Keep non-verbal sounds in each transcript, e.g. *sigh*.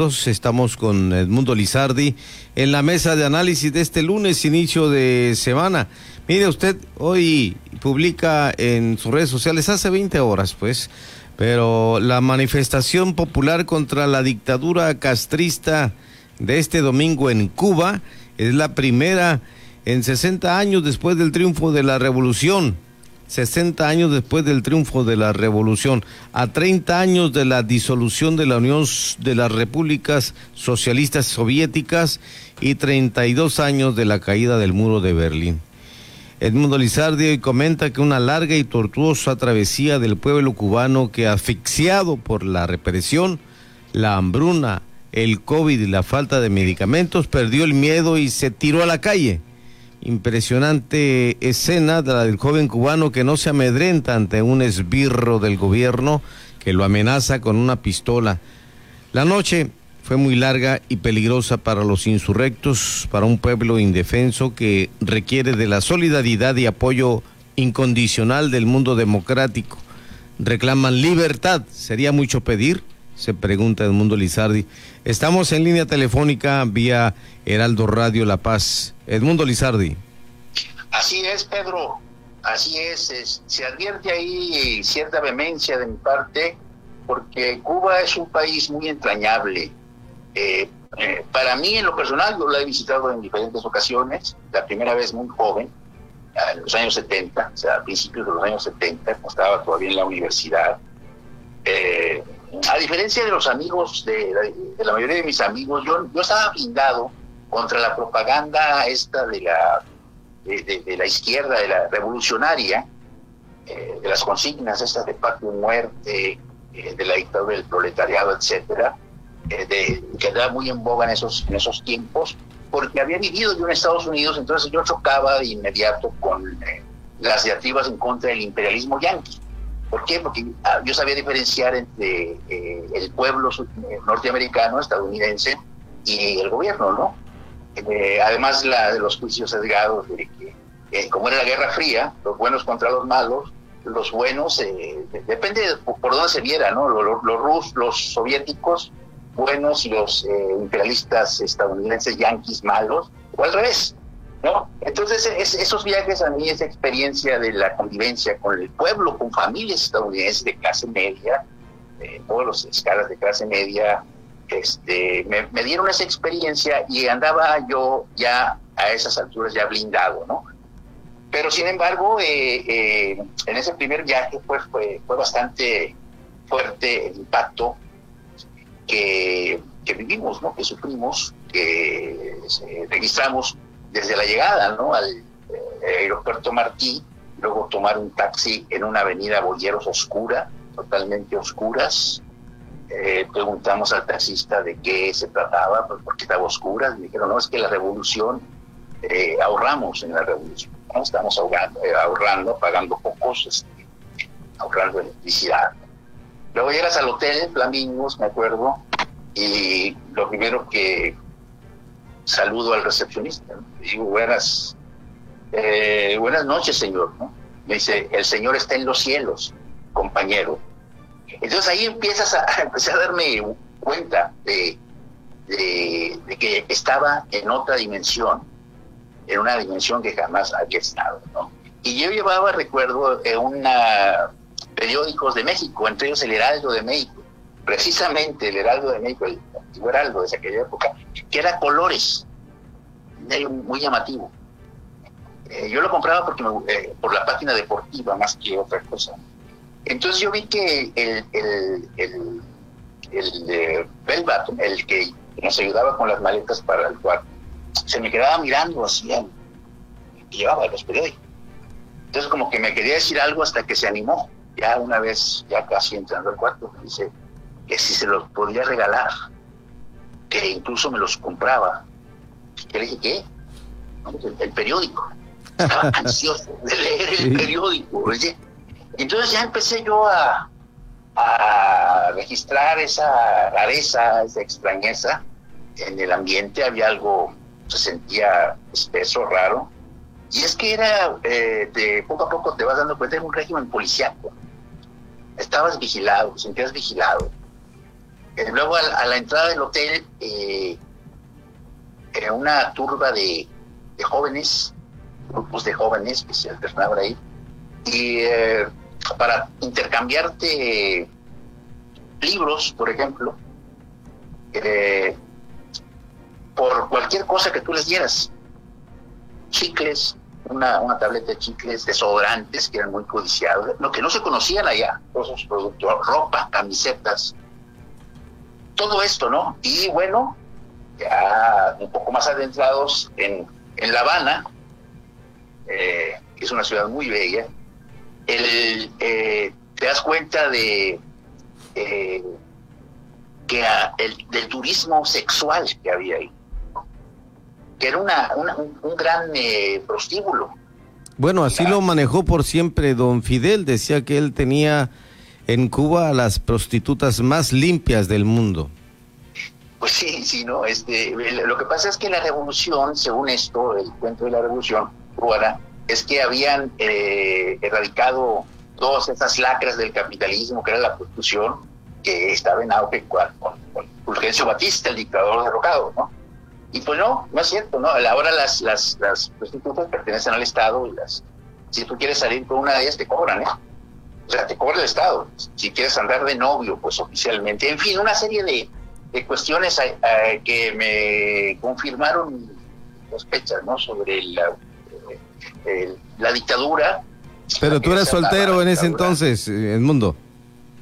Estamos con Edmundo Lizardi en la mesa de análisis de este lunes, inicio de semana. Mire, usted hoy publica en sus redes sociales hace 20 horas, pues, pero la manifestación popular contra la dictadura castrista de este domingo en Cuba es la primera en 60 años después del triunfo de la revolución 60 años después del triunfo de la revolución, a 30 años de la disolución de la Unión de las Repúblicas Socialistas Soviéticas y 32 años de la caída del muro de Berlín. Edmundo Lizardi hoy comenta que una larga y tortuosa travesía del pueblo cubano que asfixiado por la represión, la hambruna, el COVID y la falta de medicamentos perdió el miedo y se tiró a la calle impresionante escena de la del joven cubano que no se amedrenta ante un esbirro del gobierno que lo amenaza con una pistola. La noche fue muy larga y peligrosa para los insurrectos, para un pueblo indefenso que requiere de la solidaridad y apoyo incondicional del mundo democrático. Reclaman libertad. ¿Sería mucho pedir? se pregunta Edmundo Lizardi. Estamos en línea telefónica vía Heraldo Radio La Paz. Edmundo Lizardi. Así es, Pedro. Así es, se advierte ahí cierta vehemencia de mi parte, porque Cuba es un país muy entrañable. Eh, eh, para mí, en lo personal, yo lo he visitado en diferentes ocasiones, la primera vez muy joven, en los años 70, o sea, a principios de los años 70, cuando estaba todavía en la universidad. Eh, a diferencia de los amigos, de la, mayoría de mis amigos, yo, yo estaba blindado contra la propaganda esta de la, de, la izquierda, de la revolucionaria, eh, de las consignas estas de pacto y muerte, eh, de la dictadura del proletariado, etcétera, eh, de, que andaba muy en boga en esos, en esos tiempos, porque había vivido yo en Estados Unidos, entonces yo chocaba de inmediato con las diatribas en contra del imperialismo yanqui. ¿Por qué? Porque ah, yo sabía diferenciar entre eh, el pueblo norteamericano, estadounidense, y el gobierno, ¿no? Eh, además la, los juicios sesgados, de que, eh, como era la Guerra Fría, los buenos contra los malos, los buenos, depende de por dónde se viera, ¿no? Los, los, los soviéticos buenos y los imperialistas estadounidenses yanquis malos, o al revés. ¿no? Entonces, esos viajes a mí, esa experiencia de la convivencia con el pueblo, con familias estadounidenses de clase media, eh, todas las escalas de clase media, este, me, dieron esa experiencia y andaba yo ya a esas alturas ya blindado, ¿no? Pero sin embargo, eh, eh, en ese primer viaje pues, fue, fue bastante fuerte el impacto que, que vivimos, ¿no? que sufrimos, que registramos desde la llegada ¿no? al eh, aeropuerto Martí, luego tomar un taxi en una avenida Boyeros oscura, totalmente oscuras. Eh, preguntamos al taxista de qué se trataba, pues porque estaba oscura. Me dijeron, no, es que la revolución, eh, ahorramos en la revolución, estamos ahorrando, ahorrando, pagando pocos, este, ahorrando electricidad. Luego llegas al hotel Flamingos, me acuerdo, y lo primero que saludo al recepcionista. Digo, buenas, eh, buenas noches, señor. Me dice, el señor está en los cielos, compañero. Entonces ahí empiezas a, *laughs* empezar a darme cuenta de, que estaba en otra dimensión, en una dimensión que jamás había estado. Y yo llevaba, recuerdo, eh, una periódicos de México, entre ellos el Heraldo de México, precisamente el Heraldo de México, el antiguo Heraldo de aquella época, que era colores, muy llamativo. Eh, yo lo compraba porque eh, por la página deportiva más que otra cosa. Entonces yo vi que el, el, el, el eh, el que nos ayudaba con las maletas para el cuarto, se me quedaba mirando así, que llevaba los periódicos. Entonces como que me quería decir algo hasta que se animó. Ya una vez, ya casi entrando al cuarto, me dice que si se los podía regalar, que incluso me los compraba. Yo le dije, ¿qué? el, periódico. *laughs* Estaba ansioso de leer el periódico. Entonces ya empecé yo a, registrar esa rareza, esa extrañeza en el ambiente. Había algo, se sentía espeso, raro. Y es que era, eh, de poco a poco te vas dando cuenta, de un régimen policiaco. Estabas vigilado, sentías vigilado Eh, luego a, la entrada del hotel, eh, una turba de, jóvenes, grupos de jóvenes que se alternaban ahí, y para intercambiarte libros, por ejemplo, por cualquier cosa que tú les dieras, chicles, una, una tableta de chicles, desodorantes que eran muy codiciados, lo que no se conocían allá, todos esos productos, ropa, camisetas, todo esto, ¿no? Y bueno, ya un poco más adentrados en, en La Habana, eh, que es una ciudad muy bella, el, eh, te das cuenta de eh, que el, del turismo sexual que había ahí que era una, un, gran eh, prostíbulo. Bueno, así lo manejó por siempre don Fidel. Decía que él tenía en Cuba las prostitutas más limpias del mundo. Pues sí, sí, no. Este, lo que pasa es que la revolución, según esto, el cuento de la revolución cubana, es que habían eh, erradicado todas esas lacras del capitalismo, que era la prostitución, que estaba en auge con, con Fulgencio Batista, el dictador derrocado, ¿no? Y pues no, no es cierto, ¿no? Ahora las, las, las prostitutas pertenecen al Estado y las, si tú quieres salir con una de ellas te cobran, ¿eh? O sea, te cobra el Estado. Si quieres andar de novio, pues oficialmente. En fin, una serie de, de cuestiones eh, eh, que me confirmaron sospechas, ¿no? Sobre la, eh, la dictadura. Pero tú eras soltero en ese entonces, Edmundo.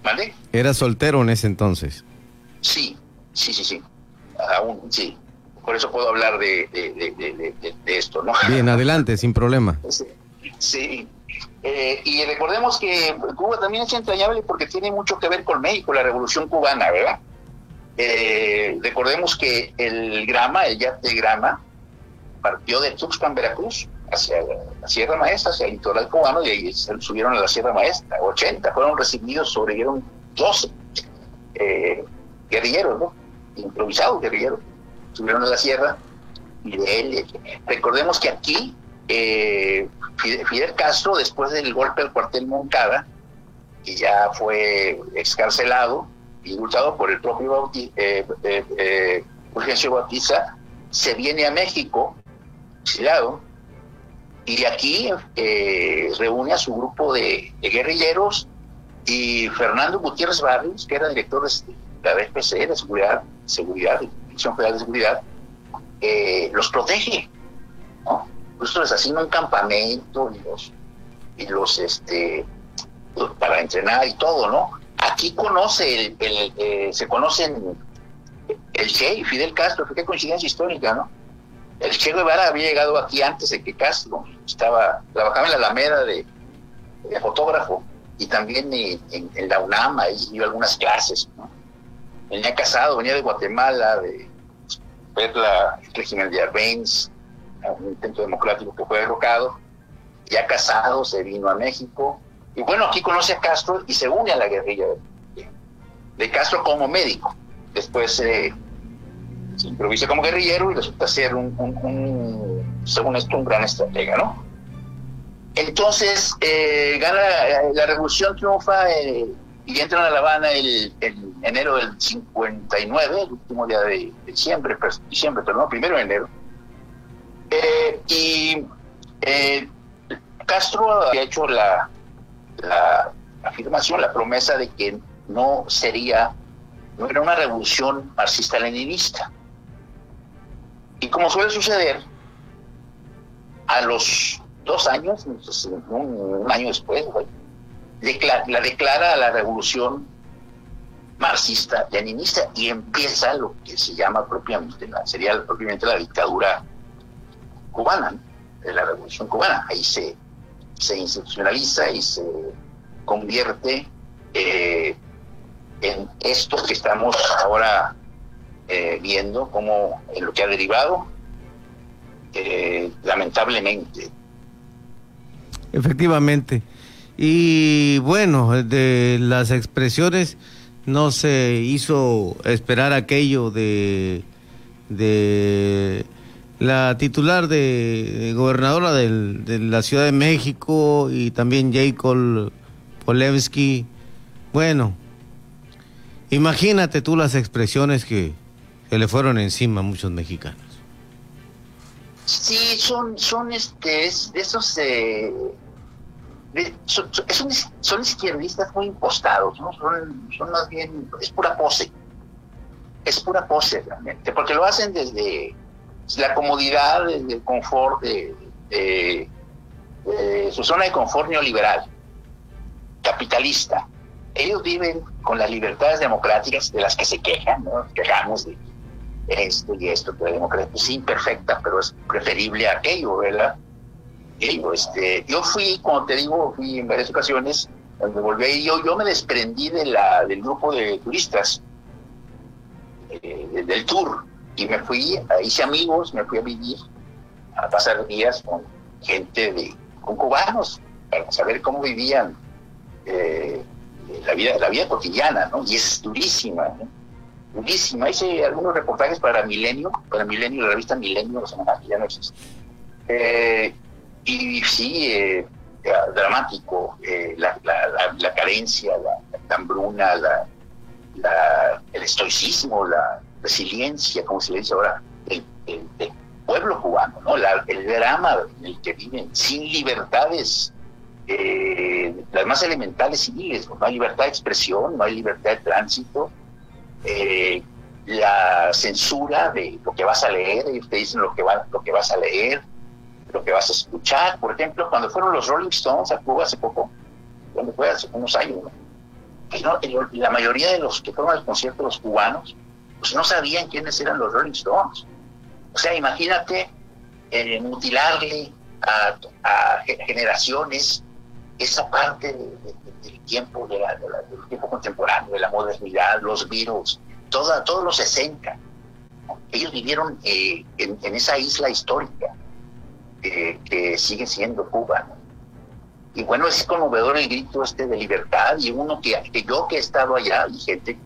¿Vale? ¿Eras soltero en ese entonces? Sí, sí, sí, sí. Aún, sí por eso puedo hablar de, esto, ¿no? Bien, adelante, sin problema. *laughs* Sí. Eh, y recordemos que Cuba también es entrañable porque tiene mucho que ver con México, la revolución cubana, ¿verdad? Eh, recordemos que el Grama, el yate Grama, partió de Tuxpan, Veracruz, hacia la Sierra Maestra, hacia el litoral cubano, y ahí subieron a la Sierra Maestra. 80 fueron recibidos, sobrevivieron 12 eh, guerrilleros, ¿no? Improvisados guerrilleros estuvieron en la sierra, y de él, recordemos que aquí eh, Fidel Castro, después del golpe al cuartel Moncada, que ya fue excarcelado, indultado por el propio Bauti, eh, eh, Bautiza, se viene a México, exilado, y aquí reúne a su grupo de, guerrilleros y Fernando Gutiérrez Barrios, que era director de la BPC, de Seguridad, seguridad Federal de Seguridad, eh, los protege, ¿no? Justo les asigna un campamento y los, y los, este, para entrenar y todo, ¿no? Aquí conoce, el, eh, se conocen el Che y Fidel Castro, qué coincidencia histórica, ¿no? El Che Guevara había llegado aquí antes de que Castro estaba, trabajaba en la Alameda de, fotógrafo y también en, la UNAM, ahí dio algunas clases, ¿no? Venía casado, venía de Guatemala, de ver la, régimen de Arbenz, un intento democrático que fue derrocado. Ya casado, se vino a México. Y bueno, aquí conoce a Castro y se une a la guerrilla de, Castro como médico. Después se improvisa como guerrillero y resulta ser un, según esto, un gran estratega, ¿no? Entonces, eh, gana la revolución triunfa eh, y entran a La Habana el, enero del 59, el último día de diciembre, pues, diciembre, pero no, primero de enero. Eh, y eh, Castro había hecho la, la afirmación, la promesa de que no sería, no era una revolución marxista-leninista. Y como suele suceder, a los dos años, un, año después, la declara la revolución marxista leninista y empieza lo que se llama propiamente la, sería propiamente la dictadura cubana de la revolución cubana. Ahí se, se institucionaliza y se convierte eh, en esto que estamos ahora eh, viendo como en lo que ha derivado eh, lamentablemente efectivamente y bueno, de las expresiones no se hizo esperar aquello de, de la titular de, gobernadora de la Ciudad de México y también Jacob Polewski. Bueno, Imagínate tú las expresiones que, que le fueron encima a muchos mexicanos. Sí, son, son este, es, esos, eh, son, son, izquierdistas muy impostados, ¿no? Son, son más bien, es pura pose, es pura pose realmente, porque lo hacen desde la comodidad, desde el confort de, su zona de confort neoliberal, capitalista. Ellos viven con las libertades democráticas de las que se quejan, ¿no? Quejamos de esto y esto, que la democracia es imperfecta, pero es preferible a aquello, ¿verdad? Yo, este, yo fui, como te digo, fui en varias ocasiones, cuando volví yo, yo me desprendí de la, del grupo de turistas, eh, del tour, y me fui, hice amigos, me fui a vivir, a pasar días con gente de, con cubanos, para saber cómo vivían eh, la vida, la vida cotidiana, ¿no? Y es durísima, ¿no? Durísima. Hice algunos reportajes para Milenio, para Milenio, la revista Milenio, la ya no. Eh, y sí, eh, dramático, eh, la, la, carencia, la, hambruna, el estoicismo, la resiliencia, como se le dice ahora, del, pueblo cubano, ¿no? el drama en el que viven, sin libertades, las más elementales civiles, no hay libertad de expresión, no hay libertad de tránsito, eh, la censura de lo que vas a leer, ellos te dicen lo que, va, lo que vas a leer, lo que vas a escuchar. Por ejemplo, cuando fueron los Rolling Stones a Cuba hace poco, cuando fue hace unos años, pues la mayoría de los que fueron al concierto, los cubanos, pues no sabían quiénes eran los Rolling Stones. O sea, imagínate eh, mutilarle a, generaciones esa parte del tiempo, de del tiempo contemporáneo, de la modernidad, los virus, toda, todos los 60. Ellos vivieron eh, en, esa isla histórica eh, que sigue siendo Cuba. Y bueno, es conmovedor el grito este de libertad y uno que, yo que he estado allá y gente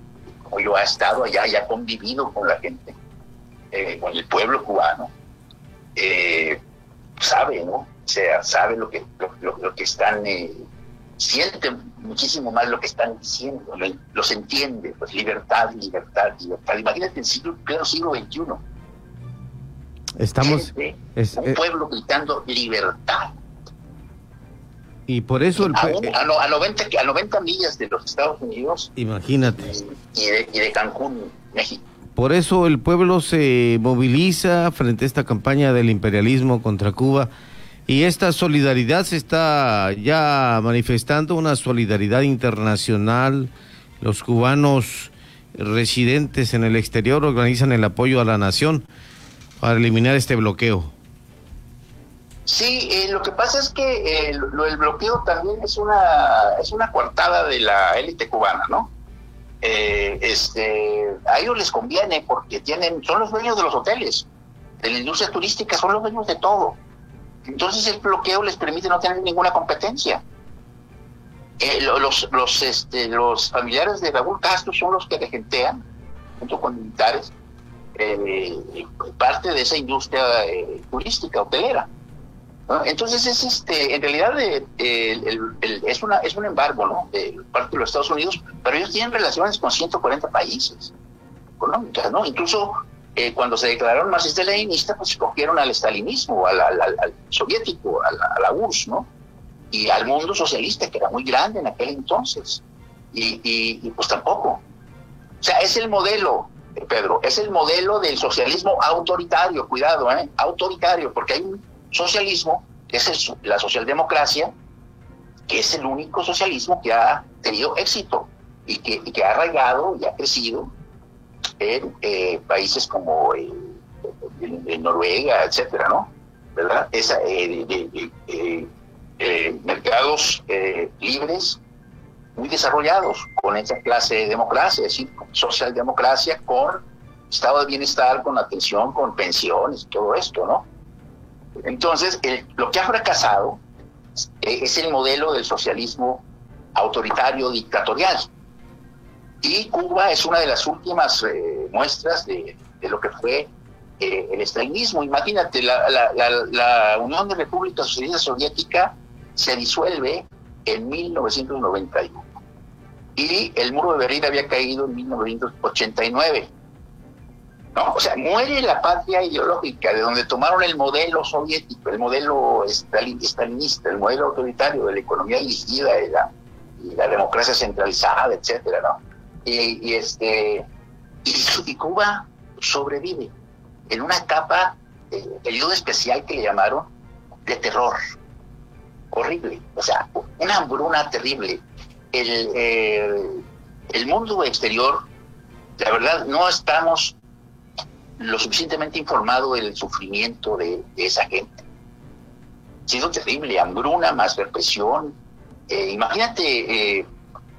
como yo ha estado allá y ha convivido con la gente, eh, con el pueblo cubano, sabe, ¿no? O sea, sabe lo que, lo, que están, eh, sienten muchísimo más lo que están diciendo, los entiende, pues libertad, libertad, libertad. Imagínate el siglo, pleno siglo XXI. Estamos... un eh, pueblo gritando libertad. Y por eso el... A, a, 90, a 90 millas de los Estados Unidos. Imagínate. Y de, y de Cancún, México. Por eso el pueblo se moviliza frente a esta campaña del imperialismo contra Cuba y esta solidaridad se está ya manifestando, una solidaridad internacional. Los cubanos residentes en el exterior organizan el apoyo a la nación para eliminar este bloqueo. Sí, eh, lo que pasa es que eh, lo, el bloqueo también es una es una coartada de la élite cubana, ¿no? Eh, este, a ellos les conviene porque tienen son los dueños de los hoteles, de la industria turística, son los dueños de todo. Entonces el bloqueo les permite no tener ninguna competencia. Eh, los, los, este, los familiares de Raúl Castro son los que regentean, junto con militares, eh, parte de esa industria eh, turística, hotelera. Entonces es este, en realidad es una es un embargo, ¿no? De parte de los Estados Unidos, pero ellos tienen relaciones con 140 países económicas, ¿no? Incluso eh, cuando se declararon marxista-leninistas, pues escogieron al estalinismo, al, al, soviético, a la, URSS, ¿no? Y al mundo socialista, que era muy grande en aquel entonces. Y, y, pues tampoco. O sea, es el modelo, Pedro, es el modelo del socialismo autoritario, cuidado, ¿eh? Autoritario, porque hay un socialismo, que es la socialdemocracia, que es el único socialismo que ha tenido éxito y que, y que ha arraigado y ha crecido en eh, países como eh, en, Noruega, etcétera, ¿no? ¿Verdad? Esa, eh, mercados libres muy desarrollados con esa clase de democracia, es decir, socialdemocracia con estado de bienestar, con atención, con pensiones, todo esto, ¿no? Entonces, lo que ha fracasado es el modelo del socialismo autoritario dictatorial, y Cuba es una de las últimas eh, muestras de, lo que fue eh, el estalinismo. Imagínate, la, Unión de Repúblicas Socialistas Soviética se disuelve en 1991. y el muro de Berlín había caído en 1989. ¿no? O sea, muere la patria ideológica de donde tomaron el modelo soviético, el modelo stalinista, el modelo autoritario de la economía dirigida y la, democracia centralizada, etcétera, ¿no? Y, este y, Cuba sobrevive en una etapa, eh, periodo especial que le llamaron de terror, horrible, o sea, una hambruna terrible. El, eh, el mundo exterior, la verdad, no estamos lo suficientemente informado del sufrimiento de, esa gente. Ha sido terrible, hambruna más represión. Eh, imagínate eh,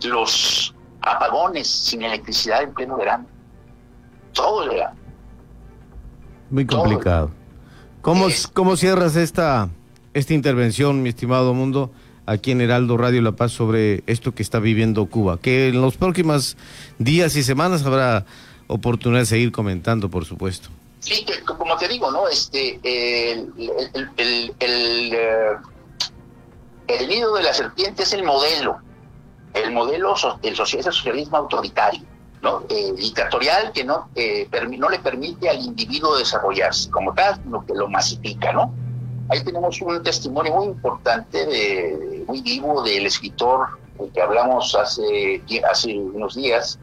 los apagones sin electricidad en pleno verano. El. Muy complicado. ¿Cómo, ¿Cómo cierras esta, esta intervención, mi estimado mundo, aquí en Heraldo Radio La Paz sobre esto que está viviendo Cuba? Que en los próximos días y semanas habrá oportunidad de seguir comentando, por supuesto. Sí, como te digo, ¿no? Este, el, el, el, eh, el, nido de la serpiente es el modelo, el modelo del socialismo autoritario, ¿no? Eh, dictatorial que no, eh, no le permite al individuo desarrollarse como tal, sino que lo masifica, ¿no? Ahí tenemos un testimonio muy importante, de, muy vivo, del escritor que hablamos hace, hace unos días,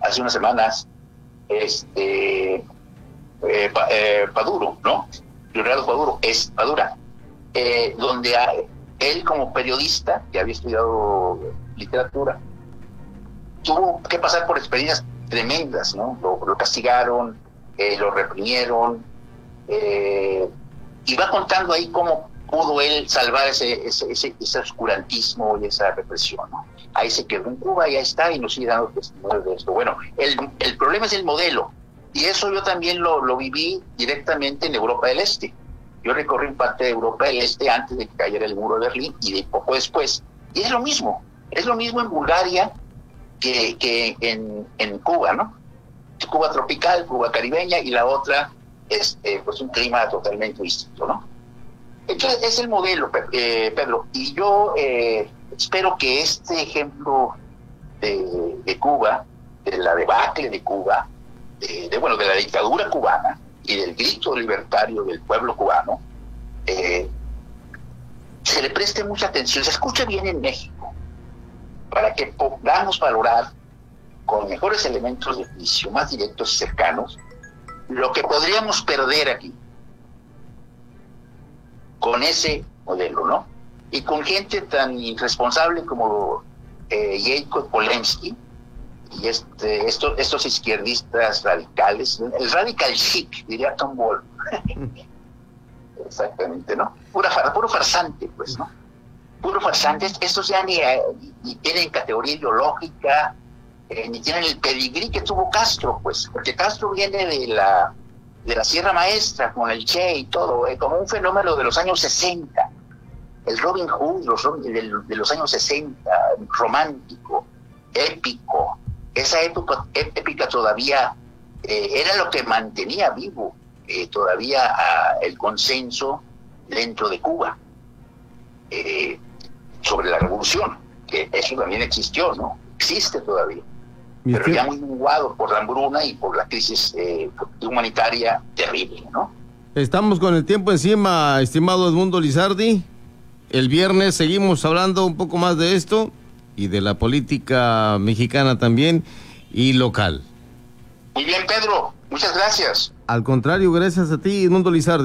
hace unas semanas, este, eh, eh, Paduro, ¿no? Leonardo Paduro, es Padura, eh, donde él como periodista, que había estudiado literatura, tuvo que pasar por experiencias tremendas, ¿no? Lo, castigaron, lo reprimieron, y va contando ahí cómo pudo él salvar ese, ese, ese, oscurantismo y esa represión. ¿no? Ahí se quedó en Cuba y está y nos sigue dando testimonio de esto. Bueno, el, el problema es el modelo y eso yo también lo, lo viví directamente en Europa del Este. Yo recorrí parte de Europa del Este antes de que cayera el muro de Berlín y de poco después. Y es lo mismo, es lo mismo en Bulgaria que, en, en Cuba, ¿no? Cuba tropical, Cuba caribeña y la otra es eh, pues un clima totalmente distinto, ¿no? Entonces, es el modelo, eh, Pedro. Y yo eh, espero que este ejemplo de, Cuba, de la debacle de Cuba, de, bueno, de la dictadura cubana y del grito libertario del pueblo cubano, eh, se le preste mucha atención, se escuche bien en México, para que podamos valorar con mejores elementos de juicio, más directos y cercanos, lo que podríamos perder aquí con ese modelo, ¿no? Y con gente tan irresponsable como eh, Jacob Polensky y este, estos izquierdistas radicales, el radical chic, diría Tom Wolf. *laughs* Exactamente, ¿no? Pura, puro farsante, pues, ¿no? Puro farsante. Estos ya ni, ni tienen categoría ideológica, eh, ni tienen el pedigrí que tuvo Castro, pues, porque Castro viene de la de la Sierra Maestra, con el Che y todo, eh, como un fenómeno de los años 60. El Robin Hood de, los años 60, romántico, épico. Esa época épica todavía eh, era lo que mantenía vivo eh, todavía el consenso dentro de Cuba sobre la revolución, que eso también existió, ¿no? Existe todavía pero ya muy menguado por la hambruna y por la crisis eh, humanitaria terrible, ¿no? Estamos con el tiempo encima, estimado Edmundo Lizardi. El viernes seguimos hablando un poco más de esto y de la política mexicana también y local. Muy bien, Pedro. Muchas gracias. Al contrario, gracias a ti, Edmundo Lizardi.